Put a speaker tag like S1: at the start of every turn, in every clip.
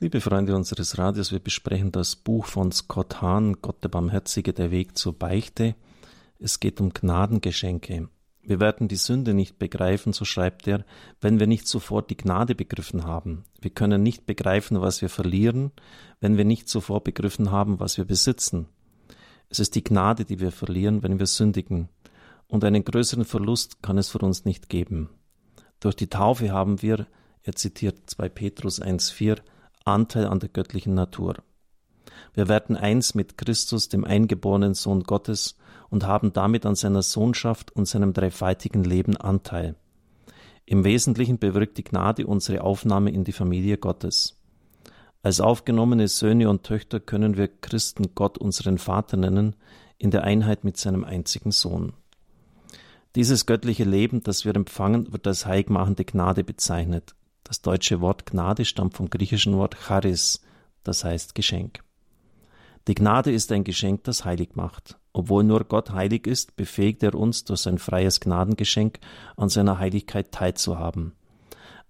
S1: Liebe Freunde unseres Radios, wir besprechen das Buch von Scott Hahn, Gott der Barmherzige, der Weg zur Beichte. Es geht um Gnadengeschenke. Wir werden die Sünde nicht begreifen, so schreibt er, wenn wir nicht sofort die Gnade begriffen haben. Wir können nicht begreifen, was wir verlieren, wenn wir nicht sofort begriffen haben, was wir besitzen. Es ist die Gnade, die wir verlieren, wenn wir sündigen. Und einen größeren Verlust kann es für uns nicht geben. Durch die Taufe haben wir, er zitiert 2 Petrus 1,4, Anteil an der göttlichen Natur. Wir werden eins mit Christus, dem eingeborenen Sohn Gottes, und haben damit an seiner Sohnschaft und seinem dreifaltigen Leben Anteil. Im Wesentlichen bewirkt die Gnade unsere Aufnahme in die Familie Gottes. Als aufgenommene Söhne und Töchter können wir Christen Gott unseren Vater nennen, in der Einheit mit seinem einzigen Sohn. Dieses göttliche Leben, das wir empfangen, wird als heiligmachende Gnade bezeichnet. Das deutsche Wort Gnade stammt vom griechischen Wort Charis, das heißt Geschenk. Die Gnade ist ein Geschenk, das heilig macht. Obwohl nur Gott heilig ist, befähigt er uns durch sein freies Gnadengeschenk an seiner Heiligkeit teilzuhaben.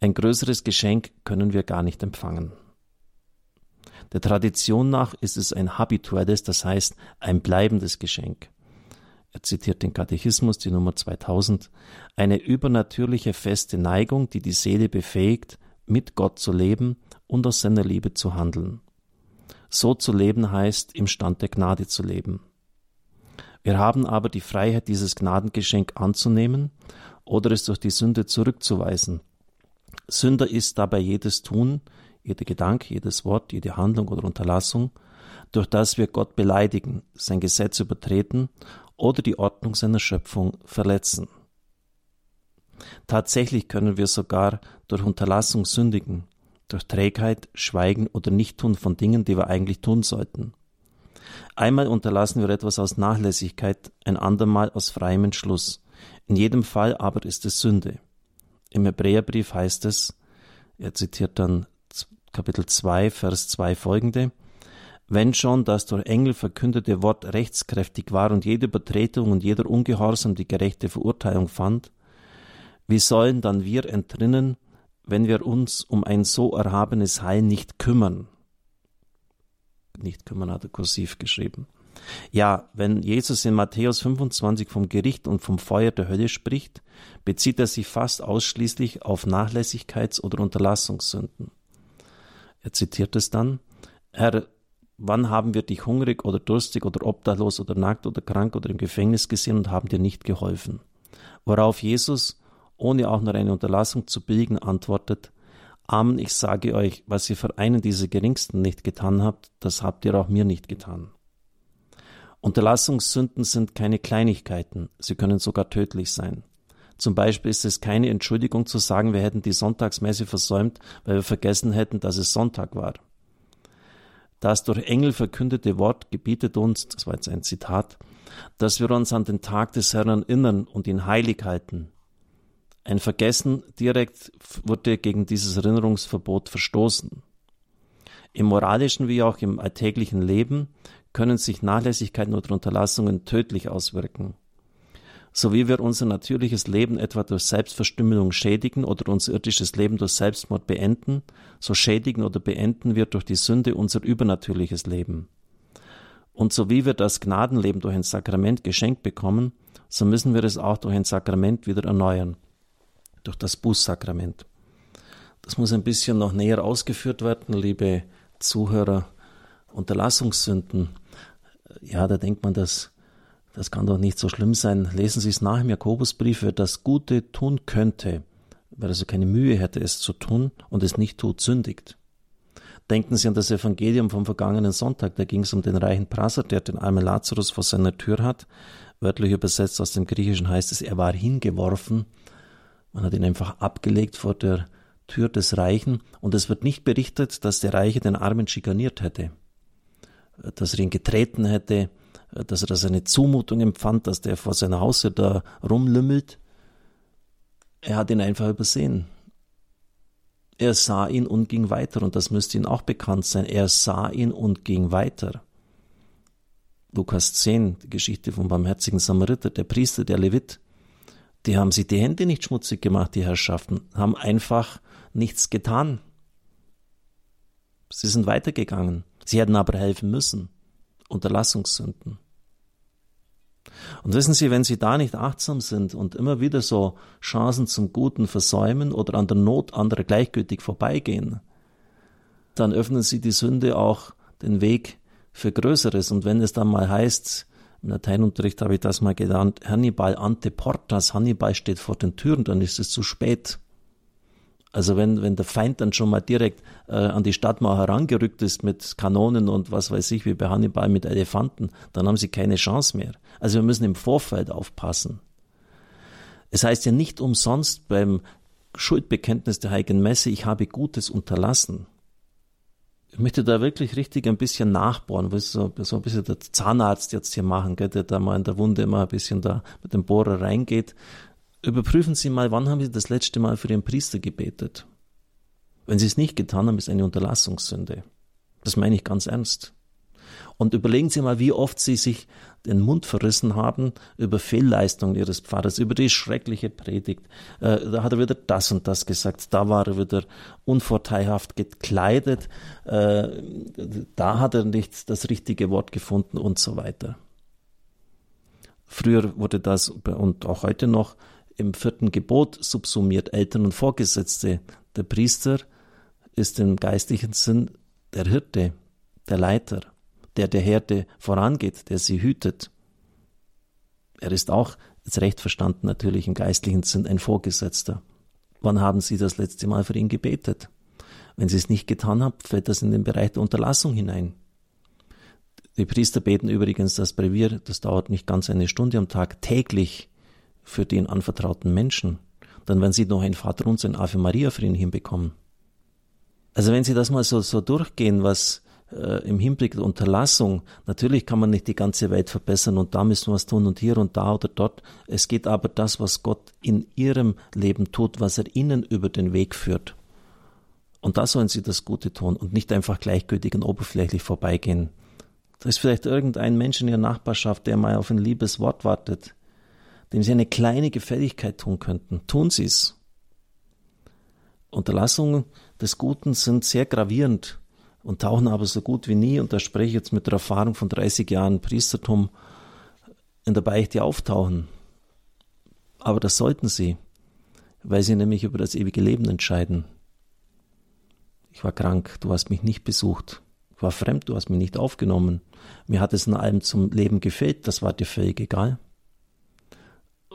S1: Ein größeres Geschenk können wir gar nicht empfangen. Der Tradition nach ist es ein habituelles, das heißt ein bleibendes Geschenk er zitiert den Katechismus, die Nummer 2000, eine übernatürliche feste Neigung, die die Seele befähigt, mit Gott zu leben und aus seiner Liebe zu handeln. So zu leben heißt, im Stand der Gnade zu leben. Wir haben aber die Freiheit, dieses Gnadengeschenk anzunehmen oder es durch die Sünde zurückzuweisen. Sünder ist dabei jedes Tun, jeder Gedanke, jedes Wort, jede Handlung oder Unterlassung, durch das wir Gott beleidigen, sein Gesetz übertreten oder die Ordnung seiner Schöpfung verletzen. Tatsächlich können wir sogar durch Unterlassung sündigen, durch Trägheit, Schweigen oder Nichttun von Dingen, die wir eigentlich tun sollten. Einmal unterlassen wir etwas aus Nachlässigkeit, ein andermal aus freiem Entschluss. In jedem Fall aber ist es Sünde. Im Hebräerbrief heißt es, er zitiert dann Kapitel 2, Vers 2 folgende, wenn schon das durch Engel verkündete Wort rechtskräftig war und jede Übertretung und jeder Ungehorsam die gerechte Verurteilung fand, wie sollen dann wir entrinnen, wenn wir uns um ein so erhabenes Heil nicht kümmern? Nicht kümmern hat er kursiv geschrieben. Ja, wenn Jesus in Matthäus 25 vom Gericht und vom Feuer der Hölle spricht, bezieht er sich fast ausschließlich auf Nachlässigkeits- oder Unterlassungssünden. Er zitiert es dann, Herr, Wann haben wir dich hungrig oder durstig oder obdachlos oder nackt oder krank oder im Gefängnis gesehen und haben dir nicht geholfen? Worauf Jesus, ohne auch nur eine Unterlassung zu billigen, antwortet, Amen, ich sage euch, was ihr für einen dieser Geringsten nicht getan habt, das habt ihr auch mir nicht getan. Unterlassungssünden sind keine Kleinigkeiten, sie können sogar tödlich sein. Zum Beispiel ist es keine Entschuldigung zu sagen, wir hätten die Sonntagsmesse versäumt, weil wir vergessen hätten, dass es Sonntag war. Das durch Engel verkündete Wort gebietet uns, das war jetzt ein Zitat, dass wir uns an den Tag des Herrn erinnern und ihn heilig halten. Ein Vergessen direkt wurde gegen dieses Erinnerungsverbot verstoßen. Im moralischen wie auch im alltäglichen Leben können sich Nachlässigkeiten oder Unterlassungen tödlich auswirken so wie wir unser natürliches Leben etwa durch Selbstverstümmelung schädigen oder unser irdisches Leben durch Selbstmord beenden, so schädigen oder beenden wir durch die Sünde unser übernatürliches Leben. Und so wie wir das Gnadenleben durch ein Sakrament geschenkt bekommen, so müssen wir es auch durch ein Sakrament wieder erneuern, durch das Bußsakrament. Das muss ein bisschen noch näher ausgeführt werden, liebe Zuhörer. Unterlassungssünden, ja, da denkt man, dass das kann doch nicht so schlimm sein. Lesen Sie es nach im Jakobusbrief, wer das Gute tun könnte, wer also keine Mühe hätte, es zu tun und es nicht tut, sündigt. Denken Sie an das Evangelium vom vergangenen Sonntag, da ging es um den reichen Prasser, der den armen Lazarus vor seiner Tür hat. Wörtlich übersetzt aus dem Griechischen heißt es, er war hingeworfen. Man hat ihn einfach abgelegt vor der Tür des Reichen und es wird nicht berichtet, dass der Reiche den Armen schikaniert hätte, dass er ihn getreten hätte, dass er das eine Zumutung empfand, dass der vor seiner Haustür da rumlümmelt. Er hat ihn einfach übersehen. Er sah ihn und ging weiter, und das müsste ihm auch bekannt sein. Er sah ihn und ging weiter. Lukas 10, die Geschichte vom barmherzigen Samariter, der Priester, der Levit, die haben sich die Hände nicht schmutzig gemacht, die Herrschaften, haben einfach nichts getan. Sie sind weitergegangen. Sie hätten aber helfen müssen. Unterlassungssünden. Und wissen Sie, wenn Sie da nicht achtsam sind und immer wieder so Chancen zum Guten versäumen oder an der Not anderer gleichgültig vorbeigehen, dann öffnen Sie die Sünde auch den Weg für Größeres. Und wenn es dann mal heißt, im Lateinunterricht habe ich das mal gelernt, Hannibal ante portas, Hannibal steht vor den Türen, dann ist es zu spät. Also wenn, wenn der Feind dann schon mal direkt äh, an die Stadtmauer herangerückt ist mit Kanonen und was weiß ich, wie bei Hannibal mit Elefanten, dann haben sie keine Chance mehr. Also wir müssen im Vorfeld aufpassen. Es heißt ja nicht umsonst beim Schuldbekenntnis der Heiligen Messe, ich habe Gutes unterlassen. Ich möchte da wirklich richtig ein bisschen nachbohren, was so, so ein bisschen der Zahnarzt jetzt hier machen, gell, der da mal in der Wunde immer ein bisschen da mit dem Bohrer reingeht Überprüfen Sie mal, wann haben Sie das letzte Mal für Ihren Priester gebetet? Wenn Sie es nicht getan haben, ist eine Unterlassungssünde. Das meine ich ganz ernst. Und überlegen Sie mal, wie oft Sie sich den Mund verrissen haben über Fehlleistungen Ihres Pfarrers, über die schreckliche Predigt. Äh, da hat er wieder das und das gesagt, da war er wieder unvorteilhaft gekleidet, äh, da hat er nicht das richtige Wort gefunden und so weiter. Früher wurde das und auch heute noch im vierten Gebot subsumiert, Eltern und Vorgesetzte. Der Priester ist im geistlichen Sinn der Hirte, der Leiter, der der Herde vorangeht, der sie hütet. Er ist auch, jetzt recht verstanden, natürlich im geistlichen Sinn ein Vorgesetzter. Wann haben Sie das letzte Mal für ihn gebetet? Wenn Sie es nicht getan haben, fällt das in den Bereich der Unterlassung hinein. Die Priester beten übrigens das Brevier, das dauert nicht ganz eine Stunde am Tag, täglich für den anvertrauten Menschen, dann werden Sie noch ein Vater und ein Ave Maria für ihn hinbekommen. Also wenn Sie das mal so, so durchgehen, was äh, im Hinblick der Unterlassung, natürlich kann man nicht die ganze Welt verbessern und da müssen wir was tun und hier und da oder dort. Es geht aber das, was Gott in Ihrem Leben tut, was er Ihnen über den Weg führt. Und da sollen Sie das Gute tun und nicht einfach gleichgültig und oberflächlich vorbeigehen. Da ist vielleicht irgendein Mensch in Ihrer Nachbarschaft, der mal auf ein liebes Wort wartet dem Sie eine kleine Gefälligkeit tun könnten. Tun Sie es. Unterlassungen des Guten sind sehr gravierend und tauchen aber so gut wie nie, und da spreche ich jetzt mit der Erfahrung von 30 Jahren Priestertum, in der Beichte auftauchen. Aber das sollten sie, weil sie nämlich über das ewige Leben entscheiden. Ich war krank, du hast mich nicht besucht. Ich war fremd, du hast mich nicht aufgenommen. Mir hat es in allem zum Leben gefehlt, das war dir völlig egal.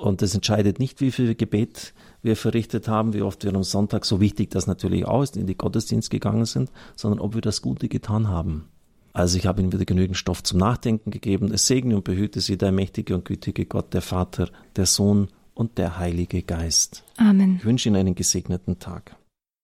S1: Und das entscheidet nicht, wie viel Gebet wir verrichtet haben, wie oft wir am Sonntag, so wichtig das natürlich auch ist, in die Gottesdienst gegangen sind, sondern ob wir das Gute getan haben. Also ich habe Ihnen wieder genügend Stoff zum Nachdenken gegeben. Es segne und behüte Sie der mächtige und gütige Gott, der Vater, der Sohn und der Heilige Geist.
S2: Amen.
S1: Ich wünsche Ihnen einen gesegneten Tag.